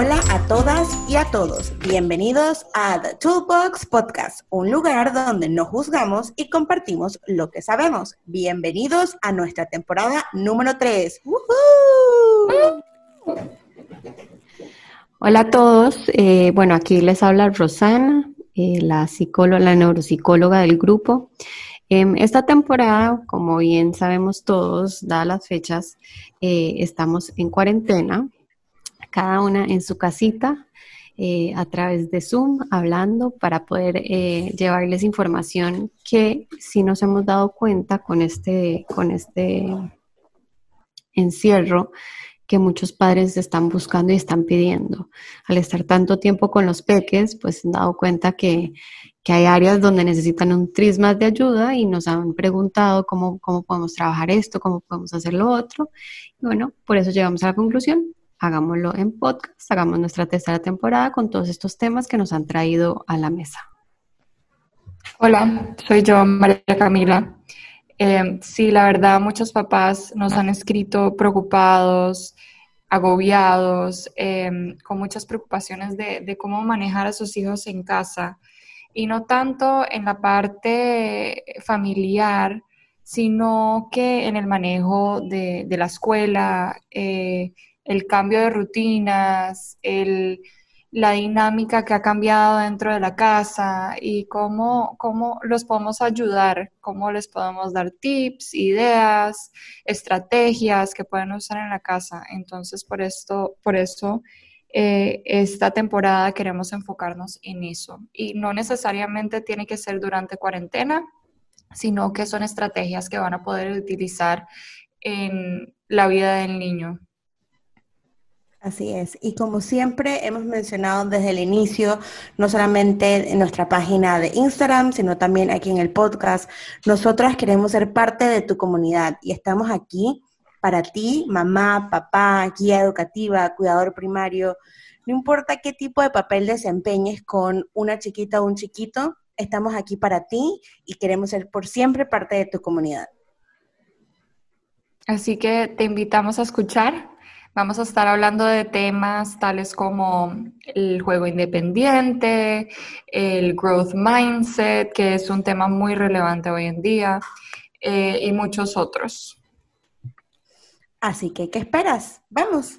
a todos, bienvenidos a The Toolbox Podcast, un lugar donde no juzgamos y compartimos lo que sabemos. Bienvenidos a nuestra temporada número 3. Hola a todos, eh, bueno, aquí les habla Rosana, eh, la psicóloga, la neuropsicóloga del grupo. En esta temporada, como bien sabemos todos, dadas las fechas, eh, estamos en cuarentena, cada una en su casita, eh, a través de Zoom, hablando para poder eh, llevarles información que si nos hemos dado cuenta con este, con este encierro que muchos padres están buscando y están pidiendo. Al estar tanto tiempo con los peques, pues han dado cuenta que, que hay áreas donde necesitan un tris más de ayuda y nos han preguntado cómo, cómo podemos trabajar esto, cómo podemos hacer lo otro. Y bueno, por eso llegamos a la conclusión hagámoslo en podcast, hagamos nuestra tercera temporada con todos estos temas que nos han traído a la mesa. Hola, soy yo, María Camila. Eh, sí, la verdad, muchos papás nos han escrito preocupados, agobiados, eh, con muchas preocupaciones de, cómo manejar a sus hijos en casa y no tanto en la parte familiar, sino que en el manejo de, de la escuela, eh, el cambio de rutinas, el, la dinámica que ha cambiado dentro de la casa y cómo, cómo los podemos ayudar, cómo les podemos dar tips, ideas, estrategias que pueden usar en la casa. Entonces, por esto, por eso eh, esta temporada queremos enfocarnos en eso. Y no necesariamente tiene que ser durante cuarentena, sino que son estrategias que van a poder utilizar en la vida del niño. Así es. Y como siempre hemos mencionado desde el inicio, no solamente en nuestra página de Instagram, sino también aquí en el podcast, nosotras queremos ser parte de tu comunidad y estamos aquí para ti, mamá, papá, guía educativa, cuidador primario. No importa qué tipo de papel desempeñes con una chiquita o un chiquito, estamos aquí para ti y queremos ser por siempre parte de tu comunidad. Así que te invitamos a escuchar Vamos a estar hablando de temas tales como el juego independiente, el growth mindset, que es un tema muy relevante hoy en día, eh, y muchos otros. Así que, ¿qué esperas? Vamos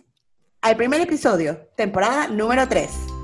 al primer episodio, temporada número 3.